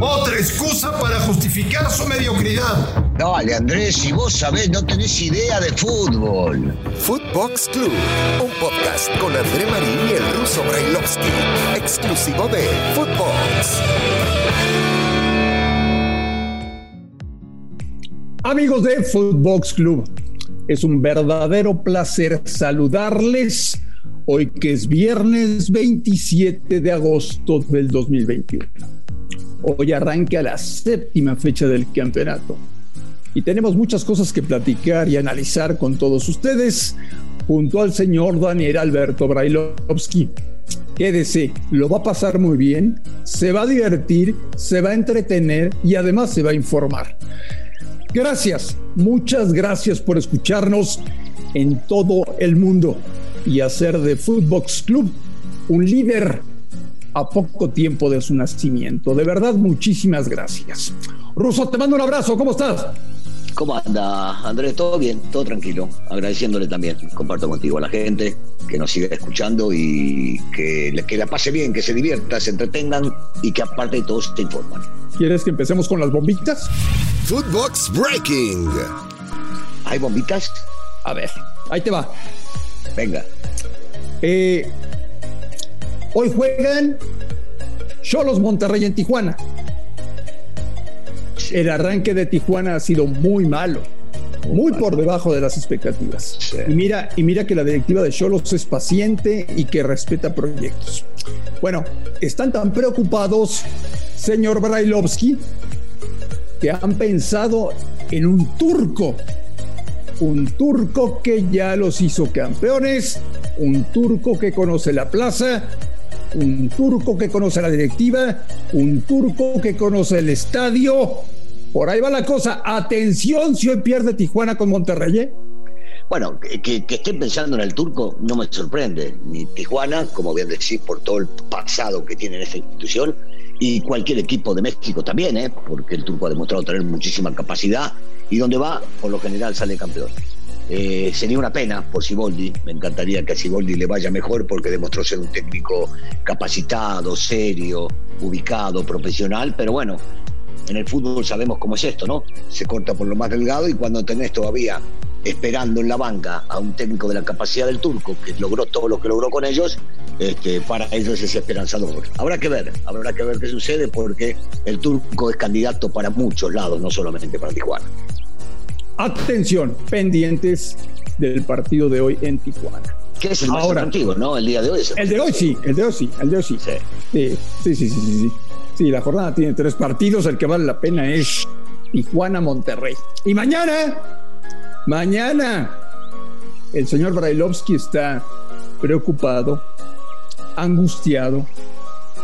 Otra excusa para justificar su mediocridad. Dale, Andrés, si vos sabés, no tenés idea de fútbol. Footbox Club, un podcast con André Marín y el ruso Brailovsky, exclusivo de Footbox. Amigos de Footbox Club, es un verdadero placer saludarles hoy que es viernes 27 de agosto del 2021. Hoy arranca la séptima fecha del campeonato y tenemos muchas cosas que platicar y analizar con todos ustedes junto al señor Daniel Alberto Brailovsky. Quédese, lo va a pasar muy bien, se va a divertir, se va a entretener y además se va a informar. Gracias, muchas gracias por escucharnos en todo el mundo y hacer de Footbox Club un líder a poco tiempo de su nacimiento. De verdad, muchísimas gracias. Ruso, te mando un abrazo, ¿cómo estás? ¿Cómo anda, Andrés? ¿Todo bien? Todo tranquilo. Agradeciéndole también, comparto contigo a la gente que nos siga escuchando y que, que la pase bien, que se divierta, se entretengan y que aparte de todo se informan. ¿Quieres que empecemos con las bombitas? Footbox Breaking. ¿Hay bombitas? A ver, ahí te va. Venga. Eh, Hoy juegan Cholos Monterrey en Tijuana. El arranque de Tijuana ha sido muy malo, muy por debajo de las expectativas. Y mira, y mira que la directiva de Cholos es paciente y que respeta proyectos. Bueno, están tan preocupados, señor Brailovsky, que han pensado en un turco. Un turco que ya los hizo campeones, un turco que conoce la plaza un turco que conoce la directiva, un turco que conoce el estadio. Por ahí va la cosa. Atención si hoy pierde Tijuana con Monterrey. ¿eh? Bueno, que, estén pensando en el turco no me sorprende. Ni Tijuana, como bien decís, por todo el pasado que tiene en esta institución, y cualquier equipo de México también, ¿eh? porque el turco ha demostrado tener muchísima capacidad y donde va, por lo general sale campeón. Eh, sería una pena por Siboldi, me encantaría que a Siboldi le vaya mejor porque demostró ser un técnico capacitado, serio, ubicado, profesional, pero bueno, en el fútbol sabemos cómo es esto, ¿no? Se corta por lo más delgado y cuando tenés todavía esperando en la banca a un técnico de la capacidad del turco que logró todo lo que logró con ellos, este, para ellos es esperanzador. Habrá que ver, habrá que ver qué sucede porque el turco es candidato para muchos lados, no solamente para Tijuana. Atención, pendientes del partido de hoy en Tijuana. ¿Qué es el más Ahora, ¿no? El día de hoy. el de hoy sí, el de hoy sí, el de hoy sí. Sí. Sí, sí, sí, sí, sí. la jornada tiene tres partidos, el que vale la pena es Tijuana-Monterrey. Y mañana, mañana, el señor Brailovsky está preocupado, angustiado,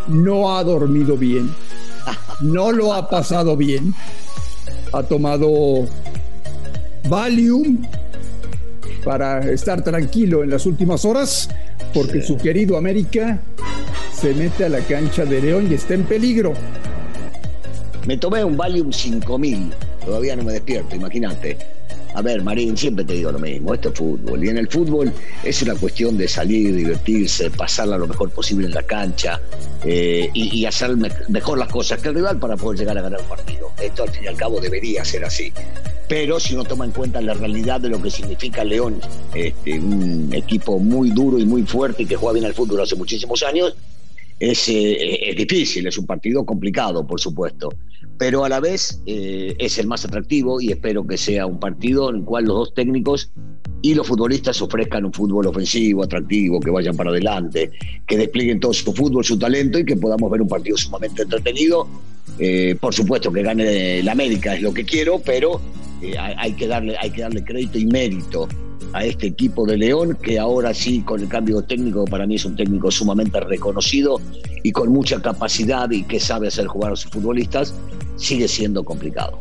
no ha dormido bien, no lo ha pasado bien, ha tomado Valium para estar tranquilo en las últimas horas, porque su querido América se mete a la cancha de León y está en peligro. Me tomé un Valium 5000, todavía no me despierto, imagínate. A ver, Marín, siempre te digo lo mismo, esto es fútbol. Y en el fútbol es una cuestión de salir, divertirse, pasarla lo mejor posible en la cancha eh, y, hacer mejor las cosas que el rival para poder llegar a ganar el partido. Esto al fin y al cabo debería ser así. Pero si uno toma en cuenta la realidad de lo que significa León, este, un equipo muy duro y muy fuerte y que juega bien al fútbol hace muchísimos años, es, eh, es difícil, es un partido complicado, por supuesto pero a la vez eh, es el más atractivo y espero que sea un partido en el cual los dos técnicos y los futbolistas ofrezcan un fútbol ofensivo, atractivo, que vayan para adelante, que desplieguen todo su fútbol, su talento y que podamos ver un partido sumamente entretenido. Eh, por supuesto que gane la América es lo que quiero, pero hay, que darle, hay que darle crédito y mérito a este equipo de León, que ahora sí, con el cambio técnico, para mí es un técnico sumamente reconocido y con mucha capacidad y que sabe hacer jugar a sus futbolistas, sigue siendo complicado.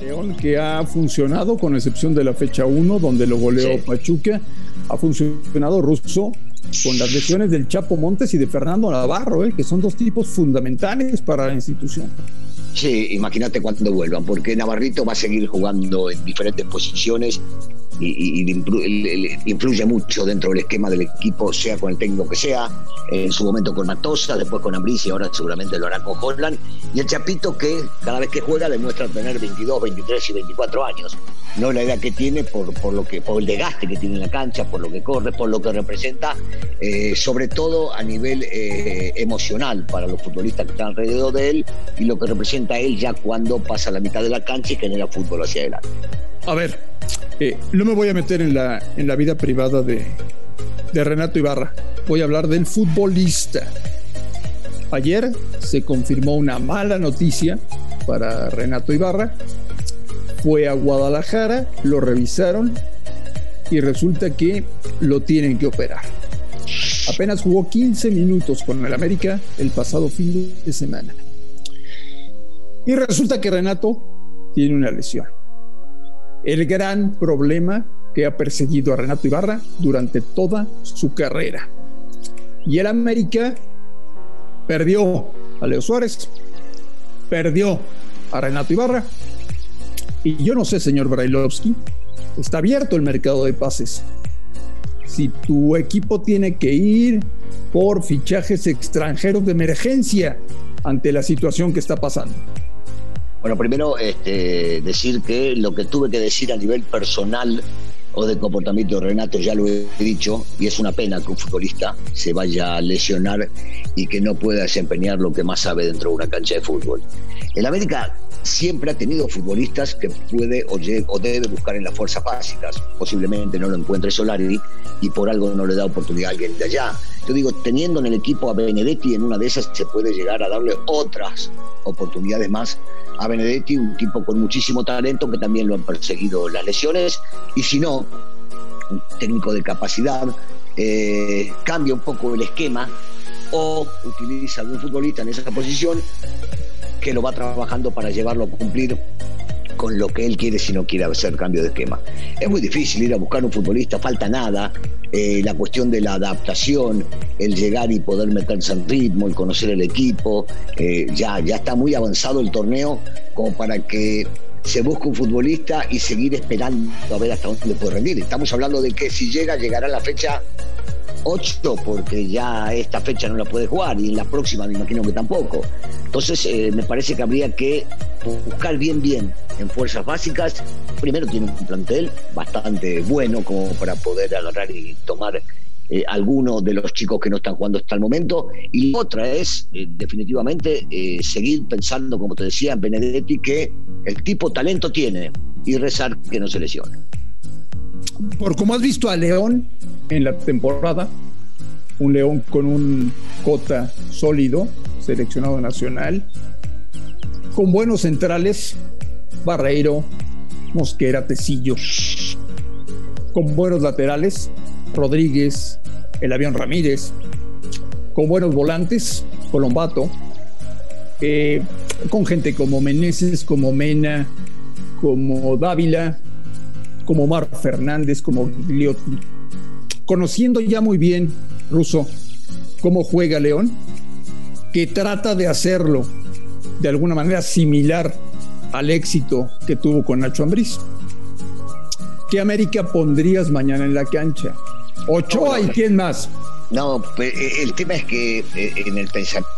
León que ha funcionado, con excepción de la fecha 1, donde lo goleó Pachuca, ha funcionado ruso con las lesiones del Chapo Montes y de Fernando Navarro, ¿eh? que son dos tipos fundamentales para la institución. Sí, imagínate cuando vuelvan, porque Navarrito va a seguir jugando en diferentes posiciones y, influye mucho dentro del esquema del equipo, sea con el técnico que sea, en su momento con Matosa, después con Ambris y ahora seguramente lo hará con Holland. Y el Chapito que cada vez que juega demuestra tener 22, 23 y 24 años. No la edad que tiene por, por, lo que, por el desgaste que tiene en la cancha, por lo que corre, por lo que representa, eh, sobre todo a nivel eh, emocional para los futbolistas que están alrededor de él y lo que representa él ya cuando pasa la mitad de la cancha y genera fútbol hacia adelante. A ver, eh, no me voy a meter en la, en la vida privada de, de Renato Ibarra. Voy a hablar del futbolista. Ayer se confirmó una mala noticia para Renato Ibarra. Fue a Guadalajara, lo revisaron y resulta que lo tienen que operar. Apenas jugó 15 minutos con el América el pasado fin de semana. Y resulta que Renato tiene una lesión el gran problema que ha perseguido a Renato Ibarra durante toda su carrera. Y el América perdió a Leo Suárez, perdió a Renato Ibarra. Y yo no sé, señor Brailovsky, está abierto el mercado de pases. Si tu equipo tiene que ir por fichajes extranjeros de emergencia ante la situación que está pasando. Bueno, primero este, decir que lo que tuve que decir a nivel personal o de comportamiento de Renato ya lo he dicho y es una pena que un futbolista se vaya a lesionar y que no pueda desempeñar lo que más sabe dentro de una cancha de fútbol. El América siempre ha tenido futbolistas que puede o, debe buscar en las fuerzas básicas. Posiblemente no lo encuentre Solari y por algo no le da oportunidad a alguien de allá. Yo digo, teniendo en el equipo a Benedetti, en una de esas se puede llegar a darle otras oportunidades más a Benedetti, un tipo con muchísimo talento que también lo han perseguido las lesiones. Y si no, un técnico de capacidad, eh, cambia un poco el esquema o utiliza a un futbolista en esa posición que lo va trabajando para llevarlo a cumplir con lo que él quiere si no quiere hacer cambio de esquema. Es muy difícil ir a buscar un futbolista, falta nada, eh, la cuestión de la adaptación, el llegar y poder meterse en ritmo, el conocer el equipo, eh, ya, ya está muy avanzado el torneo como para que se busque un futbolista y seguir esperando a ver hasta dónde puede rendir. Estamos hablando de que si llega, llegará la fecha 8 porque ya esta fecha no la puede jugar y en la próxima me imagino que tampoco. Entonces eh, me parece que habría que buscar bien bien en fuerzas básicas. Primero tiene un plantel bastante bueno como para poder agarrar y tomar eh, alguno de los chicos que no están jugando hasta el momento. Y otra es eh, definitivamente seguir pensando, como te decía, en Benedetti, que el tipo talento tiene y rezar que no se lesione por como has visto a León en la temporada, un León con un cota sólido, seleccionado nacional, con buenos centrales, Barreiro, Mosquera, Tecillo, con buenos laterales, Rodríguez, el avión Ramírez, con buenos volantes, Colombato, eh, con gente como Meneses, como Mena, como Dávila, como Omar Fernández, como Gliotti, conociendo ya muy bien, Russo, cómo juega León, que trata de hacerlo de alguna manera similar al éxito que tuvo con Nacho Ambriz. ¿Qué América pondrías mañana en la cancha? ¿Ochoa y quién más? No, eh, el tema es que eh, en el pensamiento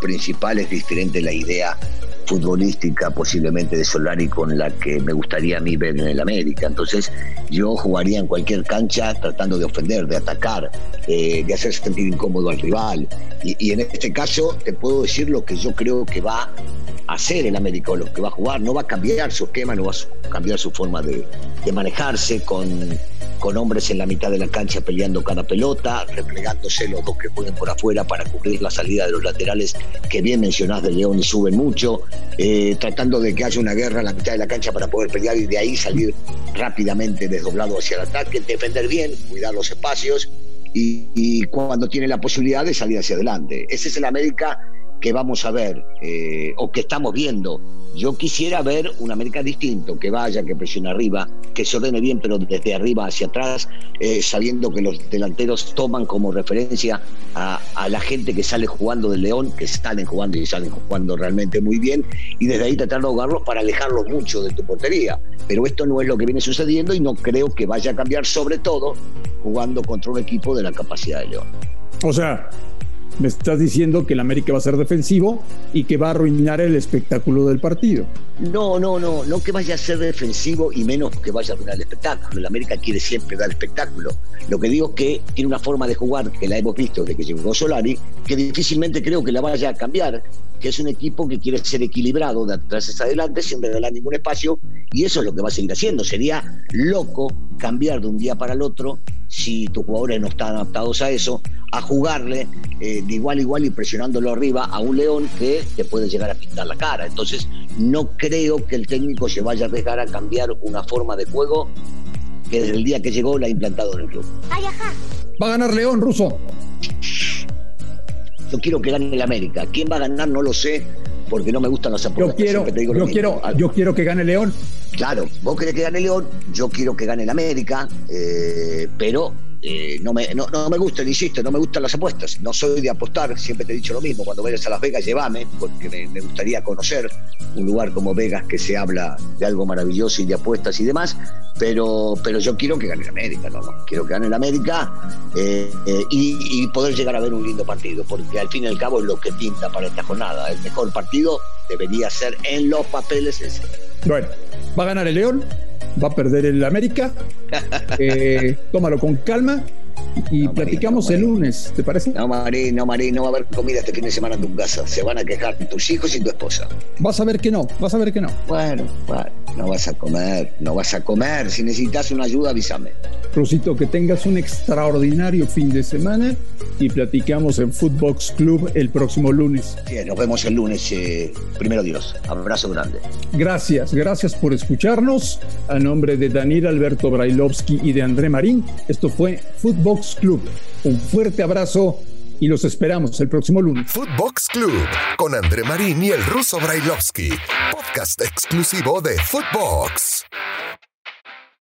principal es diferente la idea futbolística posiblemente de Solari con la que me gustaría a mí ver en el América. Entonces yo jugaría en cualquier cancha tratando de ofender, de atacar, eh, de hacer sentir incómodo al rival. Y, en este caso te puedo decir lo que yo creo que va a hacer el América lo que va a jugar. No va a cambiar su esquema, no va a cambiar su forma de, de manejarse con con hombres en la mitad de la cancha peleando cada pelota, replegándose los dos que jueguen por afuera para cubrir la salida de los laterales que bien mencionás de León y suben mucho, eh, tratando de que haya una guerra en la mitad de la cancha para poder pelear y de ahí salir rápidamente desdoblado hacia el ataque, defender bien, cuidar los espacios y cuando tiene la posibilidad de salir hacia adelante. Ese es el América que vamos a ver eh, o que estamos viendo. Yo quisiera ver un América distinto, que vaya, que presione arriba, que se ordene bien, pero desde arriba hacia atrás, eh, sabiendo que los delanteros toman como referencia a, a, la gente que sale jugando del León, que salen jugando y salen jugando realmente muy bien, y desde ahí tratar de ahogarlos para alejarlos mucho de tu portería. Pero esto no es lo que viene sucediendo y no creo que vaya a cambiar, sobre todo jugando contra un equipo de la capacidad de León. O sea, me estás diciendo que el América va a ser defensivo y que va a arruinar el espectáculo del partido. No, no, no, no que vaya a ser defensivo y menos que vaya a arruinar el espectáculo. El América quiere siempre dar espectáculo. Lo que digo es que tiene una forma de jugar que la hemos visto desde que llegó Solari, que difícilmente creo que la vaya a cambiar que es un equipo que quiere ser equilibrado de atrás hacia adelante sin regalar ningún espacio y eso es lo que va a seguir haciendo. Sería loco cambiar de un día para el otro si tus jugadores no están adaptados a eso, a jugarle eh, de igual a igual y presionándolo arriba a un León que te puede llegar a pintar la cara. Entonces no creo que el técnico se vaya a arriesgar a cambiar una forma de juego que desde el día que llegó la ha implantado en el club. Va a ganar León, Ruso. Yo quiero que gane el América. ¿Quién va a ganar? No lo sé, porque no me gustan las apuestas. Yo quiero, yo quiero, yo quiero que gane León. Claro, vos querés que gane León, yo quiero que gane el América, eh, pero eh, no, me, no, no, me gustan, insisto, no me gustan las apuestas. No soy de apostar, siempre te he dicho lo mismo. Cuando vayas a Las Vegas, llévame, porque me, gustaría conocer un lugar como Vegas que se habla de algo maravilloso y de apuestas y demás. Pero, pero yo quiero que gane el América, no, no. Quiero que gane el América eh, eh, y, y, poder llegar a ver un lindo partido, porque al fin y al cabo es lo que pinta para esta jornada. El mejor partido debería ser en los papeles ese. Bueno, va a ganar el León, va a perder el América. Eh, tómalo con calma y no, platicamos Marín, no, el lunes, ¿te parece? No, Marín, no, Marín, no va a haber comida este fin de semana en tu casa. Se van a quejar tus hijos y tu esposa. Vas a ver que no, vas a ver que no. Bueno, bueno, no vas a comer, no vas a comer. Si necesitas una ayuda, avísame. Rosito, que tengas un extraordinario fin de semana y platicamos en Footbox Club el próximo lunes. Sí, nos vemos el lunes, eh, primero Dios. Abrazo grande. Gracias, gracias por escucharnos. A nombre de Daniel Alberto Brailovsky y de André Marín, esto fue Club. Un fuerte abrazo y los esperamos el próximo lunes. Footbox Club con André Marín y el ruso Brailovsky, podcast exclusivo de Footbox.